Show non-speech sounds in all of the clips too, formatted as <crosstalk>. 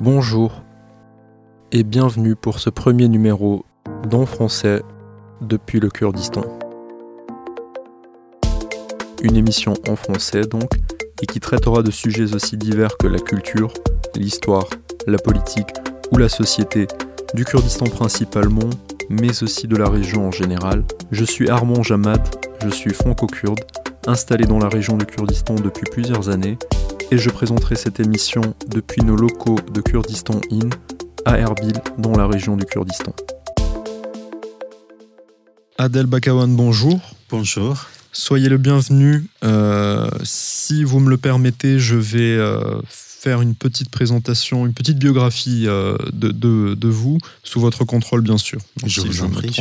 Bonjour et bienvenue pour ce premier numéro d'En français depuis le Kurdistan. Une émission en français donc, et qui traitera de sujets aussi divers que la culture, l'histoire, la politique ou la société du Kurdistan principalement, mais aussi de la région en général. Je suis Armand Jamad, je suis franco-kurde, installé dans la région du Kurdistan depuis plusieurs années et je présenterai cette émission depuis nos locaux de Kurdistan In à Erbil, dans la région du Kurdistan. Adel Bakawan, bonjour. Bonjour. Soyez le bienvenu. Euh, si vous me le permettez, je vais euh, faire une petite présentation, une petite biographie euh, de, de, vous, sous votre contrôle, bien sûr. je vous en prie,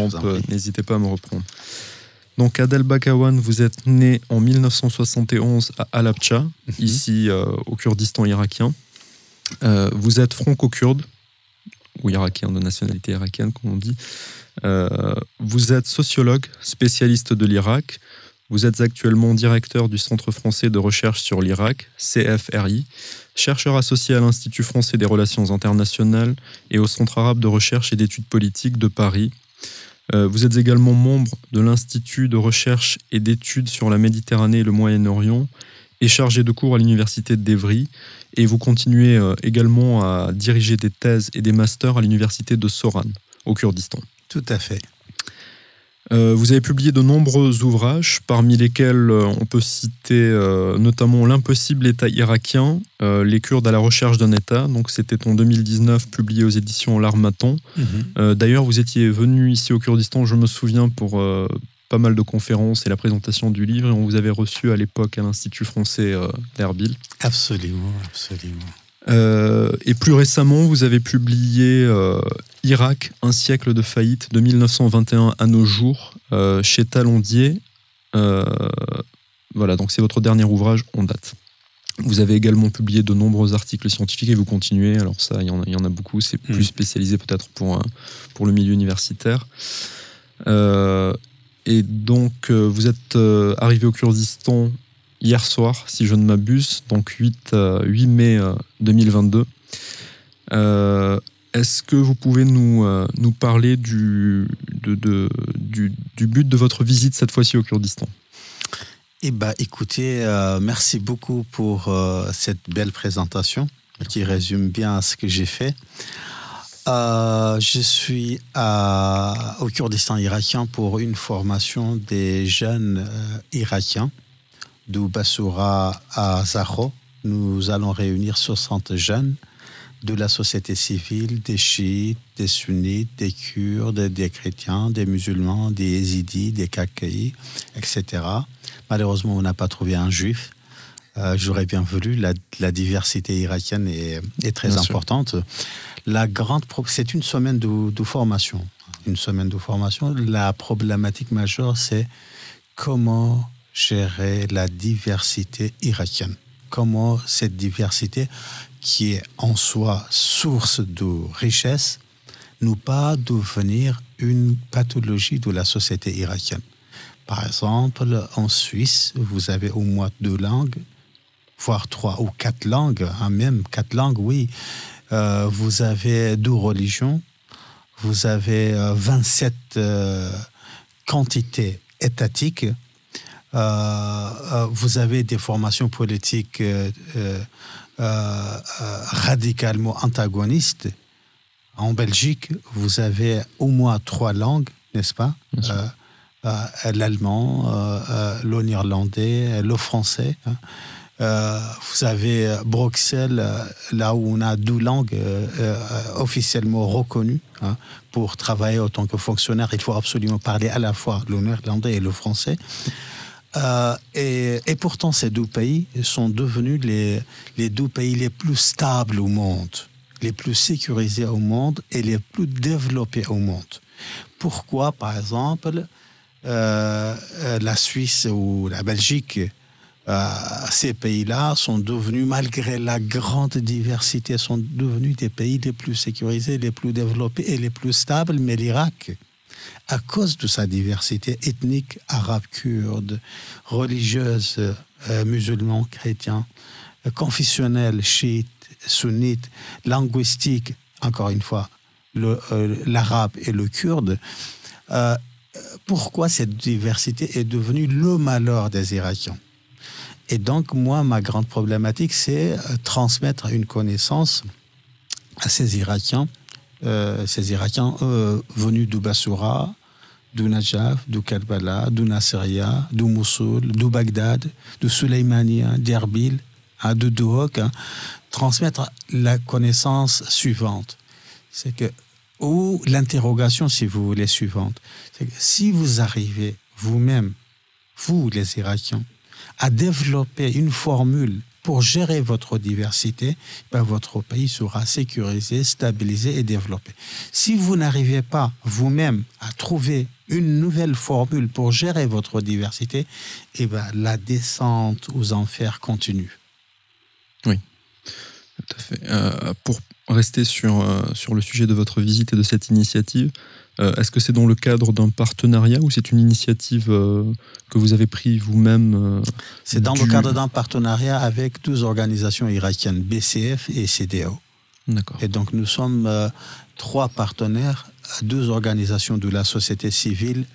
n'hésitez pas à me reprendre. Donc Adel Bakawan, vous êtes né en 1971 à Alapcha, mhm. ici euh, au Kurdistan irakien. Euh, vous êtes franco-kurde, ou irakien, de nationalité irakienne, comme on dit. Euh, vous êtes sociologue, spécialiste de l'Irak. Vous êtes actuellement directeur du Centre français de recherche sur l'Irak, CFRI, chercheur associé à l'Institut français des relations internationales et au Centre arabe de recherche et d'études politiques de Paris, vous êtes également membre de l'Institut de recherche et d'études sur la Méditerranée et le Moyen-Orient et chargé de cours à l'Université d'Evry. Et vous continuez euh, également à diriger des thèses et des masters à l'Université de Soran, au Kurdistan. Tout à fait. Euh, vous avez publié de nombreux ouvrages, parmi lesquels euh, on peut citer euh, notamment L'impossible État irakien, Les Kurdes à la recherche d'un État. Donc c'était en 2019, publié aux éditions L'Armaton. Mhm. D'ailleurs, vous étiez venu ici au Kurdistan, je me souviens, pour pas mal de conférences et la présentation du livre. Et on vous avait reçu à l'époque à l'Institut français d'Erbil. Absolument, absolument. Euh, et plus récemment, vous avez publié euh, Irak, un siècle de faillite, de 1921 à nos jours, euh, chez Talondier. voilà, donc c'est votre dernier ouvrage en date. Vous avez également publié de nombreux articles scientifiques et vous continuez. Alors ça, il y en a, y en a beaucoup. C'est plus hmm. spécialisé peut-être pour, pour le milieu universitaire. et donc, vous êtes arrivé au Kurdistan hier soir, si je ne m'abuse, donc 8, 8 euh, mai 2022. Euh, euh, est-ce que vous pouvez nous, nous parler du, de, du, but de votre visite cette fois-ci au Kurdistan? Eh ben, écoutez, merci beaucoup pour cette belle présentation qui résume bien ce que j'ai fait. je suis au Kurdistan irakien pour une formation des jeunes irakiens Bassoura à Zaho. Nous allons réunir 60 jeunes de la société civile, des chiites, des sunnites, des kurdes, des chrétiens, des musulmans, des yézidis, des kakaïs, etc. Malheureusement, on n'a pas trouvé un juif. Euh, j'aurais bien voulu. La, diversité irakienne est, très importante. La grande, c'est une semaine de, de, formation. Une semaine de formation. La problématique majeure, c'est comment gérer la diversité irakienne. Comment cette diversité, qui est en soi source de richesse, ne pas devenir une pathologie de la société irakienne. Par exemple, en Suisse, vous avez au moins deux langues, voire trois ou quatre langues, hein, même quatre langues, oui. Euh, vous avez deux religions, vous avez 27 euh, euh, quantités étatiques vous avez des formations politiques euh, radicalement antagonistes. En Belgique, vous avez au moins trois langues, n'est-ce pas? L'allemand, le néerlandais, le français. Hein. vous avez Bruxelles, là où on a deux langues officiellement reconnues. Hein. pour travailler en tant que fonctionnaire, il faut absolument parler à la fois le néerlandais et le français. Euh, et, pourtant, ces deux pays sont devenus les, les deux pays les plus stables au monde, les plus sécurisés au monde et les plus développés au monde. Pourquoi, par exemple, euh, euh, la Suisse ou la Belgique, ces pays-là sont devenus, malgré la grande diversité, sont devenus des pays les plus sécurisés, les plus développés et les plus stables, mais l'Irak, à cause de sa diversité ethnique, arabe, kurde, religieuse, euh, musulman, chrétien, euh, confessionnelle, chiite, sunnite, linguistique, encore une fois, euh, l'arabe et le kurde, euh, pourquoi cette diversité est devenue le malheur des Irakiens? Et donc, moi, ma grande problématique, c'est transmettre une connaissance à ces Irakiens, ces Irakiens venus d'Ubasura, du Najaf, du Karbala, du Nasseria, du Moussoul, du Bagdad, du Suleymania, d'Erbil, hein, de Duhok, hein, transmettre la connaissance suivante. C'est que, ou l'interrogation, si vous voulez, suivante. C'est que si vous arrivez vous-même, vous les Irakiens, à développer une formule pour gérer votre diversité, ben votre pays sera sécurisé, stabilisé et développé. Si vous n'arrivez pas vous-même à trouver une nouvelle formule pour gérer votre diversité, eh ben, la descente aux enfers continue. Oui, tout à fait. Euh, pour rester sur, euh, sur le sujet de votre visite et de cette initiative, euh, est-ce que c'est dans le cadre d'un partenariat ou c'est une initiative que vous avez prise vous-même C'est dans le cadre d'un partenariat avec deux organisations irakiennes, BCF et CDO. D'accord. Et donc nous sommes trois partenaires deux organisations de la société civile,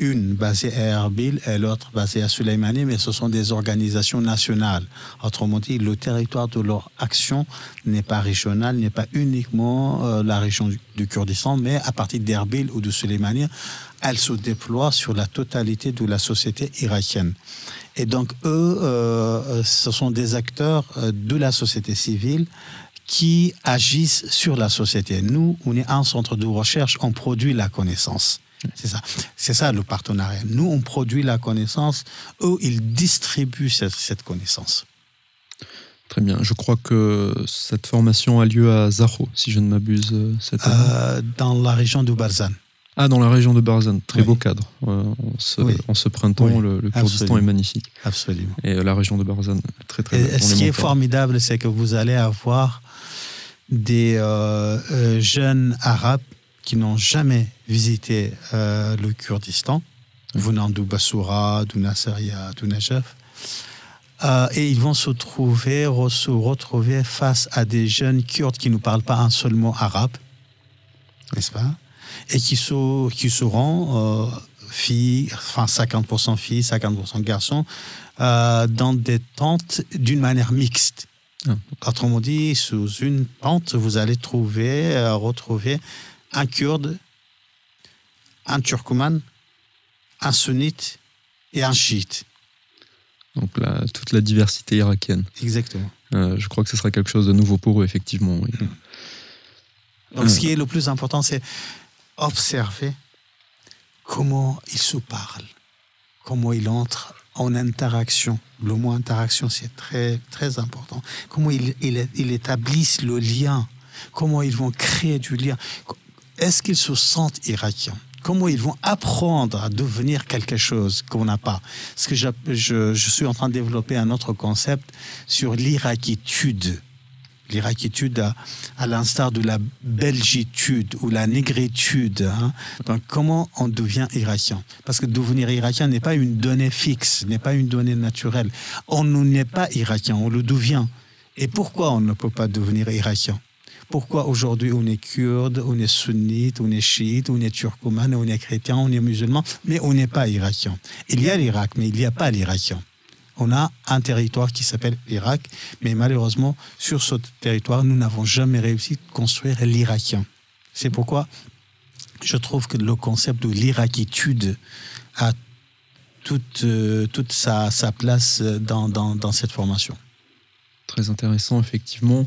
une basée à Erbil et l'autre basée à Suleimani, mais ce sont des organisations nationales. Autrement dit, le territoire de leur action n'est pas régional, n'est pas uniquement euh, la région du, Kurdistan, mais à partir d'Erbil ou de Suleimani, elle se déploie sur la totalité de la société irakienne. Et donc, eux, euh, ce sont des acteurs euh, de la société civile qui agissent sur la société. Nous, on est un centre de recherche, on produit la connaissance. C'est ça. C'est ça le partenariat. Nous, on produit la connaissance, eux, ils distribuent cette, connaissance. Très bien. Je crois que cette formation a lieu à Zaho, si je ne m'abuse. Euh, cette euh, dans la région de Barzan. Ah, dans la région de Barzan. Très beau cadre. Euh, en, ce, printemps, le, Kurdistan est magnifique. Absolument. Et la région de Barzan, très très Et, Ce qui est formidable, c'est que vous allez avoir des euh, euh, jeunes arabes qui n'ont jamais visité euh, le Kurdistan, venant du Bassoura, du Nasseria, du Najaf. et ils vont se trouver, se retrouver face à des jeunes Kurdes qui ne parlent pas un seul mot arabe, n'est-ce pas? Et qui, sont, qui seront filles, enfin 50% filles, 50% garçons, dans des tentes d'une manière mixte. Autrement dit, sous une pente, vous allez trouver, euh, retrouver un kurde, un turcoman, un sunnite et un chiite. Donc toute la diversité irakienne. Exactement. Euh, je crois que ce sera quelque chose de nouveau pour eux, effectivement. Hmm. Donc ce qui est le plus important, c'est observer comment ils se parlent, comment ils entrent en interaction. Le mot interaction, c'est très, très important. Comment ils, ils, établissent le lien, comment ils vont créer du lien. Est-ce qu'ils se sentent irakiens? Comment ils vont apprendre à devenir quelque chose qu'on n'a pas? Parce que je, suis en train de développer un autre concept sur l'irakitude l'Irakitude à, l'instar de la belgitude ou la négritude. Hein. Donc, comment on devient irakien? Parce que devenir irakien n'est pas une donnée fixe, n'est pas une donnée naturelle. On n'est pas irakien, on le devient. Et pourquoi on ne peut pas devenir irakien? Pourquoi aujourd'hui on est kurde, on est sunnite, on est chiite, on est turcoman, on est chrétien, on est musulman, mais on n'est pas irakien? Il y a l'Irak, mais il n'y a pas l'Irakien on a un territoire qui s'appelle l'Irak, mais malheureusement, sur ce territoire, nous n'avons jamais réussi à construire l'Irakien. C'est pourquoi je trouve que le concept de l'Irakitude a toute, euh, toute sa, place dans, cette formation. Très intéressant, effectivement.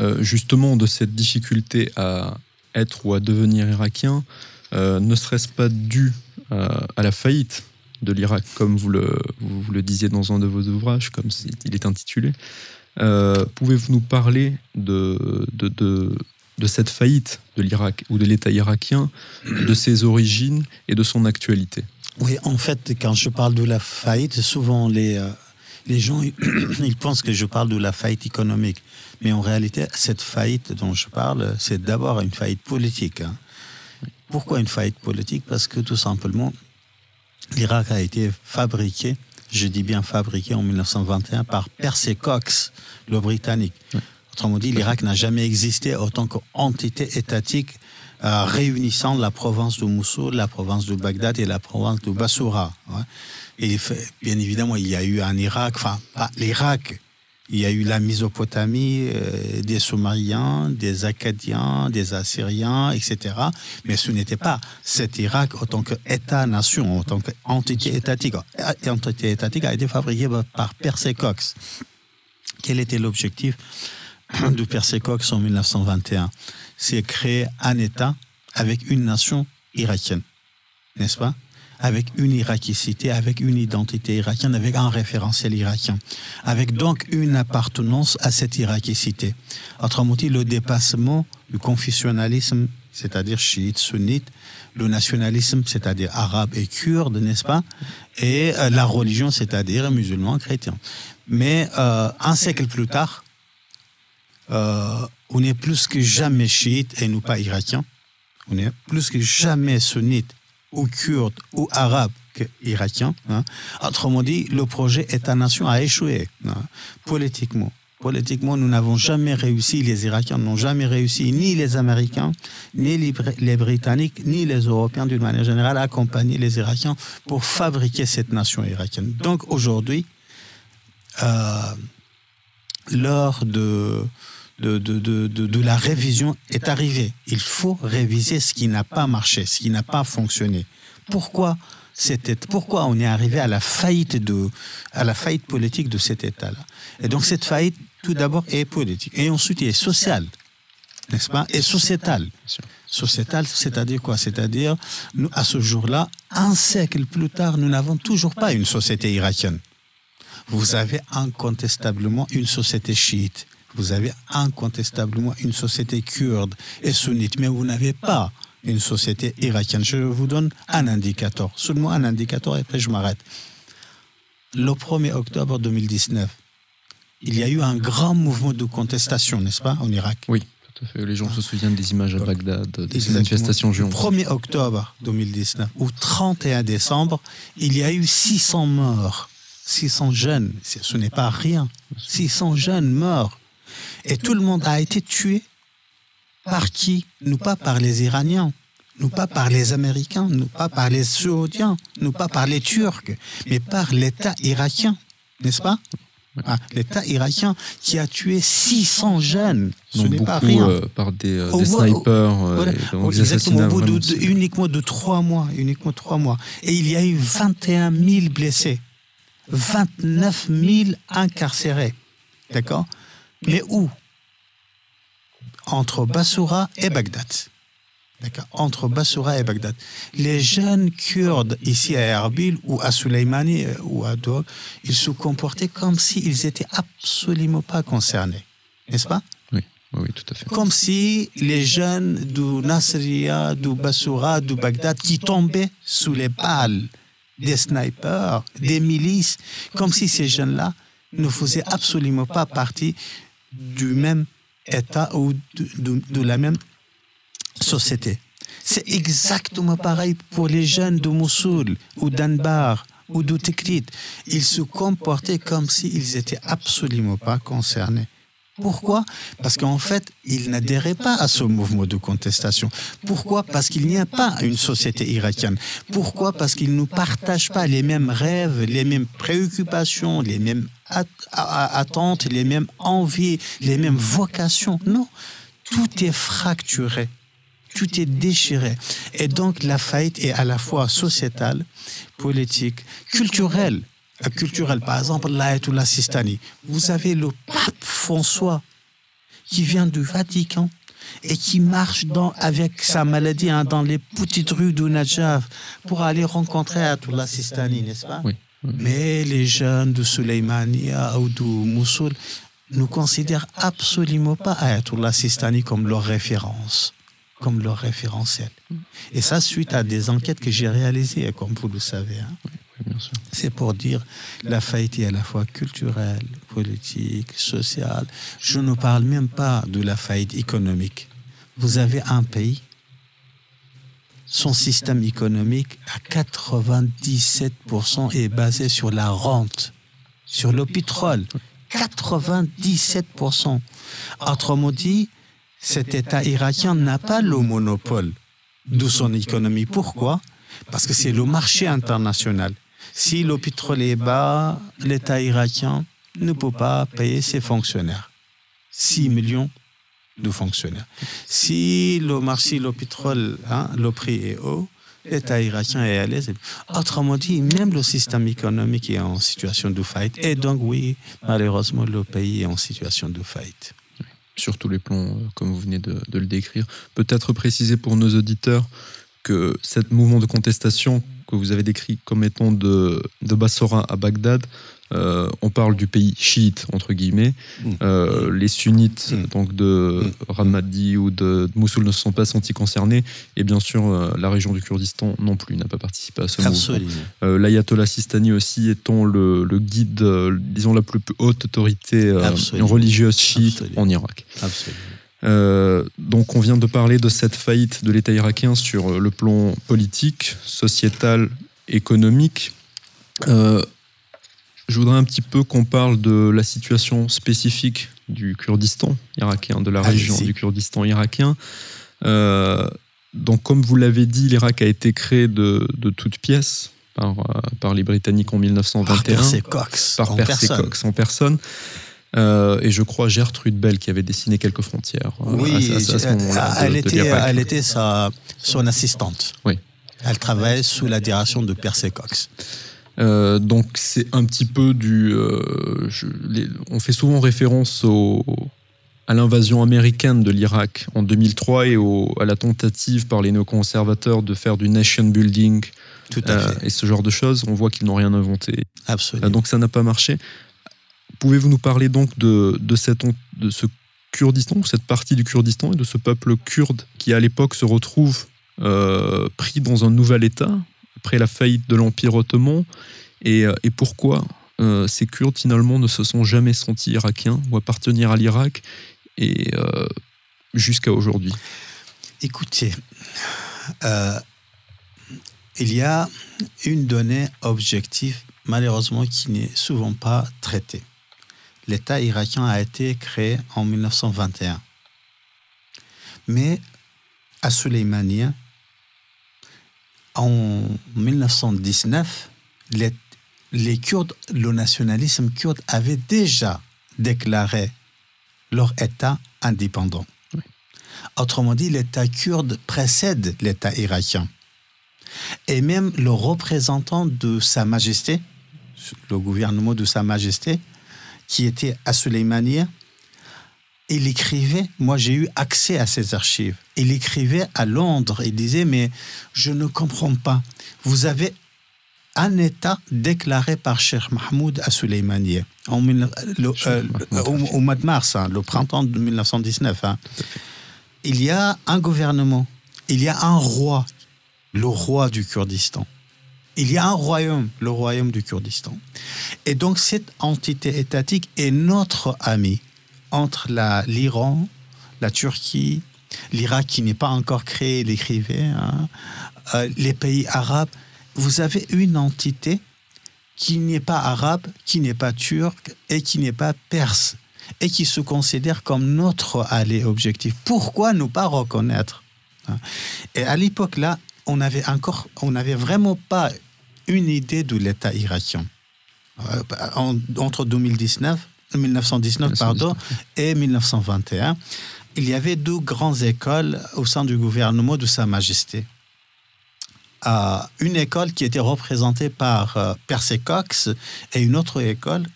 Euh, justement, de cette difficulté à être ou à devenir irakien, euh, ne serait-ce pas dû à la faillite de l'Irak, comme vous le, disiez dans un de vos ouvrages, comme il est intitulé. Euh, pouvez-vous nous parler de, cette faillite de l'Irak ou de l'État irakien, de ses origines et de son actualité? Oui, en fait, quand je parle de la faillite, souvent les, euh, les gens <clears throat> ils pensent que je parle de la faillite économique. Mais en réalité, cette faillite dont je parle, c'est d'abord une faillite politique. Hein. Pourquoi une faillite politique? Parce que tout simplement, L'Irak a été fabriqué, je dis bien fabriqué en 1921 par Percy Cox, le Britannique. Autrement dit, l'Irak n'a jamais existé en tant qu'entité étatique euh, réunissant la province de Moussoul, la province de Bagdad et la province de Bassoura. Et bien évidemment, il y a eu un Irak, enfin, pas l'Irak, il y a eu la Mésopotamie, euh, des Somaliens, des Acadiens, des Assyriens, etc. Mais ce n'était pas cet Irak en tant qu'État-nation, en tant qu'entité étatique. L'entité étatique a été fabriquée par Percy Cox. Quel était l'objectif de Percy Cox en 1921 C'est créer un État avec une nation irakienne, n'est-ce pas? Avec une irakicité, avec une identité irakienne, avec un référentiel irakien, avec donc une appartenance à cette irakicité. Autrement dit, le dépassement du confessionnalisme, c'est-à-dire chiite, sunnite, le nationalisme, c'est-à-dire arabe et kurde, n'est-ce pas, et euh, la religion, c'est-à-dire musulman, chrétien. Mais euh, un siècle plus tard, euh, on est plus que jamais chiite et nous pas irakien. On est plus que jamais sunnite ou kurde ou arabe irakien. Hein. Autrement dit, le projet État-nation a échoué hein, politiquement. Politiquement, nous n'avons jamais réussi, les Irakiens n'ont jamais réussi, ni les Américains, ni les, Britanniques, ni les Européens d'une manière générale, à accompagner les Irakiens pour fabriquer cette nation irakienne. Donc aujourd'hui, euh, lors de, de, de, de, de, la révision est arrivé. Il faut réviser ce qui n'a pas marché, ce qui n'a pas fonctionné. Pourquoi c'était pourquoi on est arrivé à la faillite de à la faillite politique de cet État-là? Et donc cette faillite, tout d'abord, est politique et ensuite est sociale, n'est-ce pas, et sociétale. Sociétale, c'est-à-dire quoi? C'est-à-dire, à ce jour-là, un siècle plus tard, nous n'avons toujours pas une société irakienne. Vous avez incontestablement une société chiite vous avez incontestablement une société kurde et sunnite, mais vous n'avez pas une société irakienne. Je vous donne un indicateur, seulement un indicateur et après je m'arrête. Le 1er octobre 2019, il y a eu un grand mouvement de contestation, n'est-ce pas, en Irak? Oui, tout à fait. Les gens se souviennent des images à Bagdad, des manifestations géantes. Le 1er octobre 2019 ou 31 décembre, il y a eu 600 morts. 600 jeunes, ce n'est pas rien. 600 jeunes morts et tout le monde a été tué. Par qui? Nous pas par les Iraniens, nous pas par les Américains, nous pas par les Saoudiens, nous pas par les Turcs, mais par l'État irakien, n'est-ce pas? Ah, L'État irakien qui a tué 600 jeunes, ce n'est pas rien. Euh, par des, euh, des snipers, euh, exactement, au bout de, uniquement de trois mois, uniquement trois mois. Et il y a eu 21 000 blessés, 29 000 incarcérés, d'accord? Mais où? Entre Bassoura et Bagdad. Entre Bassoura et Bagdad. Les jeunes Kurdes ici à Erbil ou à Soleimani euh, ou à Dog, ils se comportaient comme s'ils étaient absolument pas concernés. N'est-ce pas? Oui. oui, tout à fait. Comme si les jeunes du Nasriya, du Bassoura, du Bagdad, qui tombaient sous les balles des snipers, des milices, comme si ces jeunes-là ne faisaient absolument pas partie du même État ou de, la même société. C'est exactement pareil pour les jeunes de Mossoul ou d'Anbar ou de Tikrit. Ils se comportaient comme s'ils étaient absolument pas concernés. Pourquoi? Parce qu'en fait, ils n'adhéraient pas à ce mouvement de contestation. Pourquoi? Parce qu'il n'y a pas une société irakienne. Pourquoi? Parce qu'ils ne partagent pas les mêmes rêves, les mêmes préoccupations, les mêmes attentes, les mêmes envies, les mêmes vocations. Non, tout est fracturé, tout est déchiré. Et donc la faillite est à la fois sociétale, politique, culturelle culturelle. Par exemple, l'Ayatollah Sistani. Vous avez le pape François qui vient du Vatican et qui marche dans, avec sa maladie hein, dans les petites rues de Najaf pour aller rencontrer Ayatollah Sistani, n'est-ce pas? Oui, Mais les jeunes de Soleimania ou de Moussoul ne considèrent absolument pas Ayatollah Sistani comme leur référence, comme leur référentiel. Et ça, suite à des enquêtes que j'ai réalisées, comme vous le savez. Hein. C'est pour dire la faillite est à la fois culturelle, politique, sociale. Je ne parle même pas de la faillite économique. Vous avez un pays, son système économique à 97% est basé sur la rente, sur le pétrole. 97%. Autrement dit, cet État irakien n'a pas le monopole de son économie. Pourquoi? Parce que c'est le marché international. Si le pétrole est bas, l'État irakien ne peut pas payer ses fonctionnaires. 6 millions de fonctionnaires. Si le marché, le pétrole, hein, le prix est haut, l'État irakien est à l'aise. Autrement dit, même le système économique est en situation de faillite. Et donc, oui, malheureusement, le pays est en situation de faillite. Sur tous les plans, euh, comme vous venez de, de le décrire. Peut-être préciser pour nos auditeurs que ce mouvement de contestation que vous avez décrit comme étant de, de Bassora à Bagdad euh, on parle du pays chiite, entre guillemets. Mm. Euh, les sunnites mm. donc de mm. Ramadi ou de, Mossoul ne se sont pas sentis concernés. Et bien sûr, euh, la région du Kurdistan non plus n'a pas participé à ce mouvement. L'ayatollah Sistani aussi étant le, guide, disons, la plus haute autorité religieuse chiite en Irak. Donc on vient de parler de cette faillite de l'État irakien sur le plan politique, sociétal, économique. Je voudrais un petit peu qu'on parle de la situation spécifique du Kurdistan irakien, de la région du Kurdistan irakien. Euh, donc, comme vous l'avez dit, l'Irak a été créé de, toutes pièces par, euh, par, les Britanniques en 1921. Par Percy Cox. Par Percy Cox en personne. Euh, et je crois Gertrude Bell qui avait dessiné quelques frontières. Oui, elle, était, elle était sa, son assistante. Oui. Elle travaillait sous la direction de Percy Cox. Euh, donc c'est un petit peu du... Euh, on fait souvent référence au, à l'invasion américaine de l'Irak en 2003 et à la tentative par les néoconservateurs de faire du nation building Tout à euh, et ce genre de choses. On voit qu'ils n'ont rien inventé. Absolument. donc ça n'a pas marché. Pouvez-vous nous parler donc de, ce Kurdistan, cette partie du Kurdistan et de ce peuple kurde qui à l'époque se retrouve pris dans un nouvel État après la faillite de l'Empire ottoman? Et, euh, pourquoi euh, ces Kurdes finalement ne se sont jamais sentis irakiens ou appartenir à l'Irak euh, jusqu'à aujourd'hui? Écoutez, il y a une donnée objective malheureusement qui n'est souvent pas traitée. L'État irakien a été créé en 1921. Mais à Soleimani, en 1919, les, Kurdes, le nationalisme kurde avait déjà déclaré leur État indépendant. Autrement dit, l'État kurde précède l'État irakien. Et même le représentant de Sa Majesté, le gouvernement de Sa Majesté, qui était à Soleimani, il écrivait, moi j'ai eu accès à ces archives, il écrivait à Londres, il disait, mais je ne comprends pas, vous avez un État déclaré par Cheikh Mahmoud à Soleimani euh, au, mois de mars, hein, le printemps de 1919. Hein. Il y a un gouvernement, il y a un roi, le roi du Kurdistan. Il y a un royaume, le royaume du Kurdistan. Et donc cette entité étatique est notre ami entre l'Iran, la, Turquie, l'Irak qui n'est pas encore créé, l'écrivait, hein, euh, les pays arabes, vous avez une entité qui n'est pas arabe, qui n'est pas turque et qui n'est pas perse et qui se considère comme notre allié objectif. Pourquoi ne pas reconnaître hein? Et à l'époque là, on avait encore, on n'avait vraiment pas une idée de l'État irakien. Euh, entre 2019 1919 pardon, et 1921, il y avait deux grandes écoles au sein du gouvernement de Sa Majesté. Euh, une école qui était représentée par euh, Percy Cox et une autre école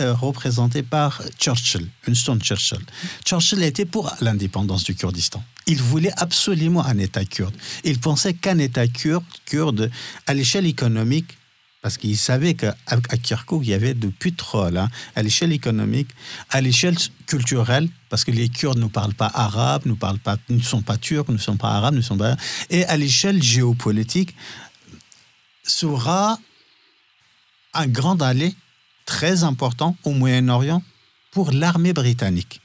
euh, représentée par Churchill, Winston Churchill. Churchill était pour l'indépendance du Kurdistan. Il voulait absolument un État kurde. Il pensait qu'un État kurde, kurde à l'échelle économique, parce qu'ils savaient qu'à Kirkuk, il y avait du pétrole hein, à l'échelle économique, à l'échelle culturelle, parce que les Kurdes ne parlent pas arabe, ne, parlent pas, ne sont pas turcs, ne sont pas arabes, ne sont pas... Et à l'échelle géopolitique, sera un grand allée très important au Moyen-Orient pour l'armée britannique.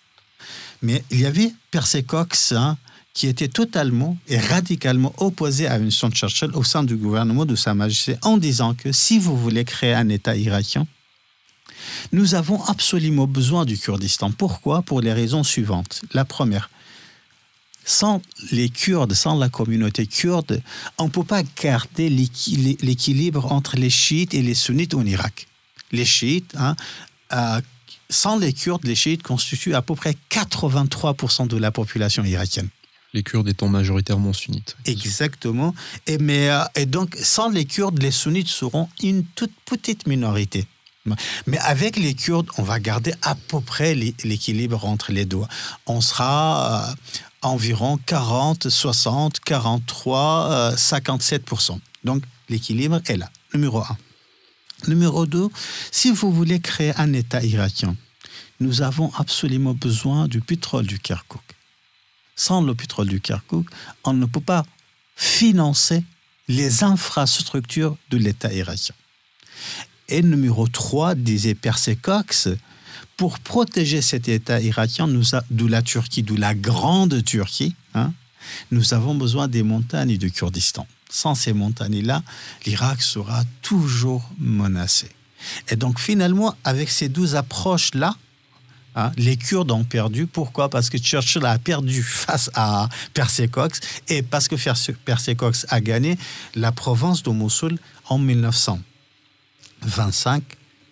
Mais il y avait Percy Cox, hein, qui était totalement et radicalement opposé à Winston Churchill au sein du gouvernement de Sa Majesté en disant que si vous voulez créer un État irakien, Nous avons absolument besoin du Kurdistan. Pourquoi? Pour les raisons suivantes. La première, sans les Kurdes, sans la communauté kurde, on ne peut pas garder l'équilibre entre les chiites et les sunnites en Irak. Les chiites, hein, euh, sans les Kurdes, les chiites constituent à peu près 83% de la population irakienne. Les Kurdes étant majoritairement sunnites. Exactement. Et, mais, euh, et donc, sans les Kurdes, les sunnites seront une toute petite minorité. Mais avec les Kurdes, on va garder à peu près l'équilibre entre les deux. On sera euh, environ 40, 60, 43, 57%. Donc l'équilibre est là, numéro un. Numéro deux, si vous voulez créer un État irakien, nous avons absolument besoin du pétrole du Kirkuk. Sans le pétrole du Kirkuk, on ne peut pas financer les infrastructures de l'État irakien. Et numéro 3, disait Percy Cox, pour protéger cet État irakien, d'où la Turquie, d'où la grande Turquie, hein, nous avons besoin des montagnes du Kurdistan. Sans ces montagnes-là, l'Irak sera toujours menacé. Et donc finalement, avec ces douze approches-là, hein, les Kurdes ont perdu. Pourquoi? Parce que Churchill a perdu face à Percy Cox et parce que Percy Cox a gagné la province de Mossoul en 1925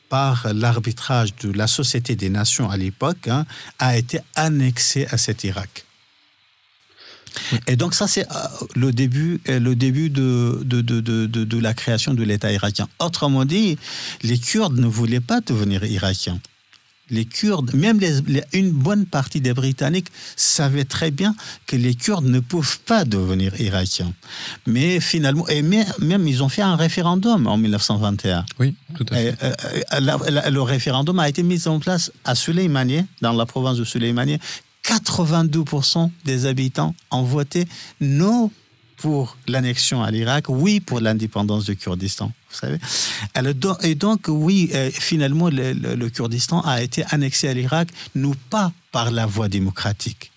par l'arbitrage de la Société des Nations à l'époque, hein, a été annexé à cet Irak. Et donc ça, c'est euh, le début, euh, le début de, de, de, de la création de l'État irakien. Autrement dit, les Kurdes ne voulaient pas devenir irakiens les Kurdes, même une bonne partie des Britanniques savaient très bien que les Kurdes ne peuvent pas devenir irakiens. Mais finalement, et même, ils ont fait un référendum en 1921. Oui, tout à fait. Euh, le référendum a été mis en place à Suleymaniye, dans la province de Suleymaniye. 82% des habitants ont voté non pour l'annexion à l'Irak, oui pour l'indépendance du Kurdistan. Vous savez Et donc, oui, euh, finalement, le, Kurdistan a été annexé à l'Irak, non pas par la voie démocratique,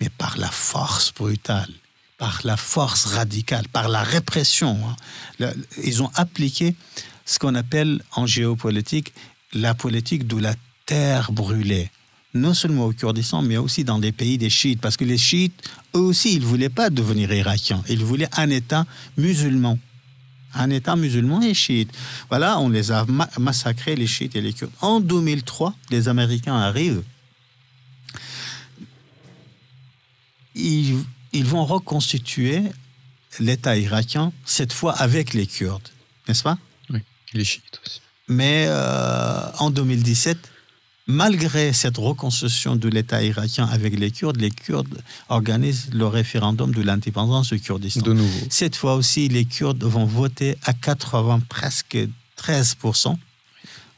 mais par la force brutale, par la force radicale, par la répression. Hein. Ils ont appliqué ce qu'on appelle en géopolitique la politique de la terre brûlée non seulement au Kurdistan, mais aussi dans des pays des chiites, parce que les chiites, eux aussi, ils ne voulaient pas devenir irakiens, ils voulaient un État musulman. Un État musulman et chiite. Voilà, on les a massacrés, les chiites et les kurdes. En 2003, les Américains arrivent. Ils, ils vont reconstituer l'État irakien, cette fois avec les Kurdes, n'est-ce pas? Oui, les chiites aussi. Mais euh, en 2017, malgré cette reconstruction de l'État irakien avec les Kurdes, les Kurdes organisent le référendum de l'indépendance du Kurdistan. De nouveau. Cette fois aussi, les Kurdes vont voter à 80, presque 13%.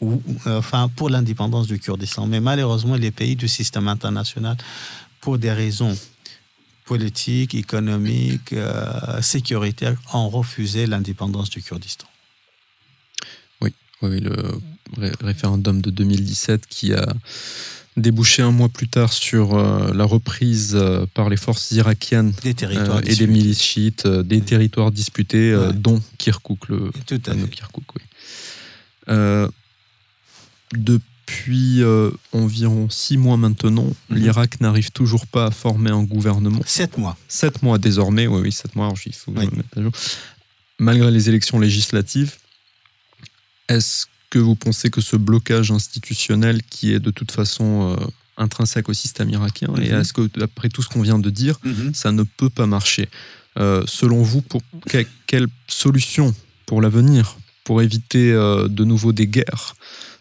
Ou, enfin, pour l'indépendance du Kurdistan. Mais malheureusement, les pays du système international, pour des raisons politiques, économiques, euh, sécuritaires, ont refusé l'indépendance du Kurdistan. Oui, oui, le référendum de 2017 qui a débouché un mois plus tard sur euh, la reprise euh, par les forces irakiennes des territoires euh, et des milices chiites des territoires disputés, dont Kirkuk, le Tout à Kirkuk. Oui. depuis environ six mois maintenant, mhm. l'Irak n'arrive toujours pas à former un gouvernement. Sept mois. Sept mois désormais, oui, oui, sept mois, il faut mettre à jour. Malgré les élections législatives, est-ce que vous pensez que ce blocage institutionnel qui est de toute façon euh, intrinsèque au système irakien, et mhm. est-ce que, d'après tout ce qu'on vient de dire, mhm. ça ne peut pas marcher euh, Selon vous, pour, quelle solution pour l'avenir, pour éviter euh, de nouveau des guerres,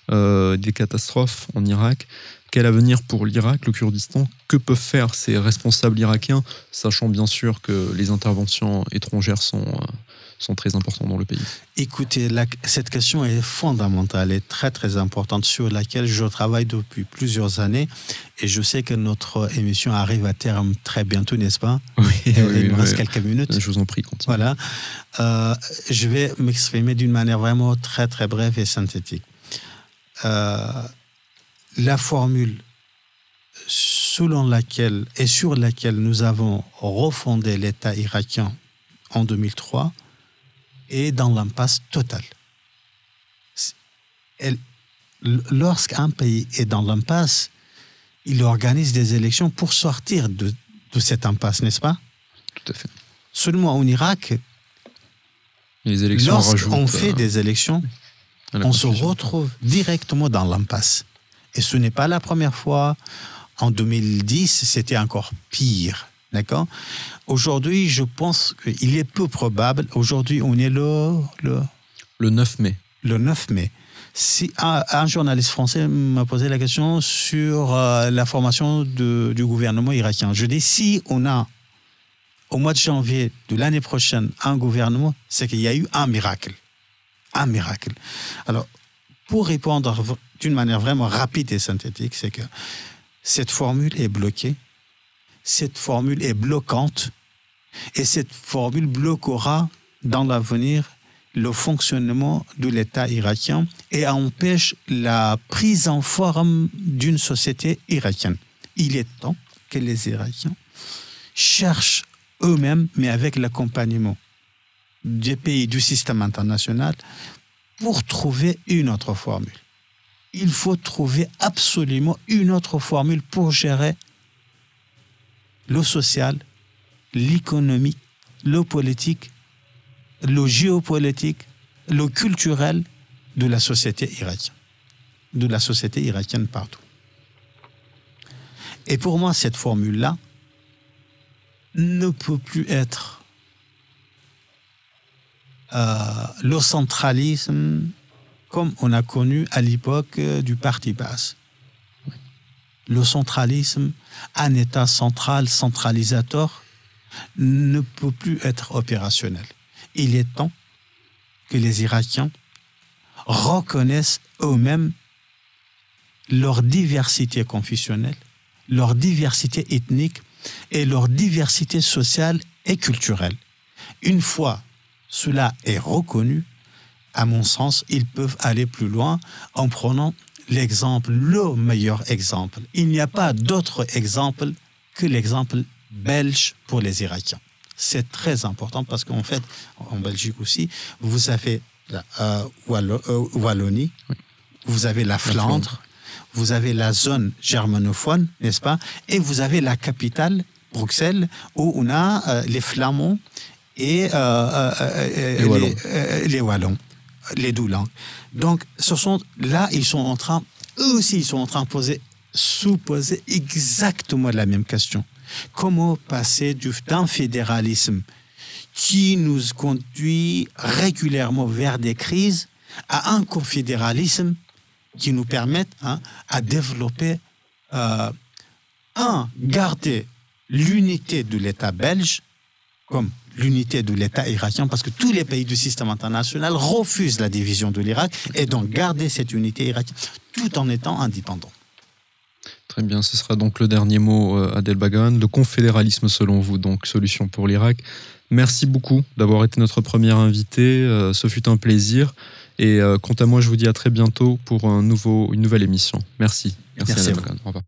des catastrophes en Irak quel avenir pour l'Irak, le Kurdistan? Que peuvent faire ces responsables irakiens, sachant bien sûr que les interventions étrangères sont, sont très importants dans le pays Écoutez, cette question est fondamentale et très très importante sur laquelle je travaille depuis plusieurs années et je sais que notre émission arrive à terme très bientôt, n'est-ce pas? Oui, il nous reste quelques minutes. Je vous en prie, continue. Voilà. Euh, je vais m'exprimer d'une manière vraiment très très brève et synthétique. Euh, la formule selon laquelle et sur laquelle nous avons refondé l'État irakien en 2003 est dans l'impasse totale. Lorsqu'un pays est dans l'impasse, il organise des élections pour sortir de, de cette impasse, n'est-ce pas? Tout à fait. Seulement en Irak, les élections lorsqu'on fait des élections, on se retrouve directement dans l'impasse. Et ce n'est pas la première fois. En 2010, c'était encore pire. D'accord Aujourd'hui, je pense qu'il est peu probable. Aujourd'hui, on est le, le. Le 9 mai. Le 9 mai. Si un, journaliste français m'a posé la question sur euh, la formation de, du gouvernement irakien. Je dis si on a au mois de janvier de l'année prochaine un gouvernement, c'est qu'il y a eu un miracle. Un miracle. Alors, pour répondre d'une manière vraiment rapide et synthétique, c'est que cette formule est bloquée, cette formule est bloquante, et cette formule bloquera dans l'avenir le fonctionnement de l'État irakien et empêche la prise en forme d'une société irakienne. Il est temps que les Irakiens cherchent eux-mêmes, mais avec l'accompagnement des pays du système international, pour trouver une autre formule. Il faut trouver absolument une autre formule pour gérer le social, l'économie, le politique, le géopolitique, le culturel de la société irakienne, de la société irakienne partout. Et pour moi, cette formule-là ne peut plus être euh, le centralisme comme on a connu à l'époque euh, du parti basse. Le centralisme, un État central, centralisateur, ne peut plus être opérationnel. Il est temps que les Irakiens reconnaissent eux-mêmes leur diversité confessionnelle, leur diversité ethnique et leur diversité sociale et culturelle. Une fois cela est reconnu, à mon sens, ils peuvent aller plus loin en prenant l'exemple, le meilleur exemple. Il n'y a pas d'autre exemple que l'exemple belge pour les Irakiens. C'est très important parce qu'en fait, en Belgique aussi, vous avez la euh, euh, Wallonie, vous avez la Flandre, vous avez la zone germanophone, n'est-ce pas Et vous avez la capitale, Bruxelles, où on a euh, les Flamands et les, Wallons. les, Doulans. Donc, ce sont, là, ils sont en train, eux aussi, ils sont en train de poser, sous-poser exactement la même question. Comment passer d'un fédéralisme qui nous conduit régulièrement vers des crises à un confédéralisme qui nous permette hein, à développer, euh, un, garder l'unité de l'État belge comme l'unité de l'État irakien, parce que tous les pays du système international refusent la division de l'Irak, et donc garder cette unité irakienne tout en étant indépendant. Très bien, ce sera donc le dernier mot, euh, Adel Bagawan. Le confédéralisme, selon vous, donc solution pour l'Irak. Merci beaucoup d'avoir été notre premier invité. Euh, ce fut un plaisir. Et euh, quant à moi, je vous dis à très bientôt pour un nouveau, une nouvelle émission. Merci. Merci, Merci Adel Bagawan. Au revoir.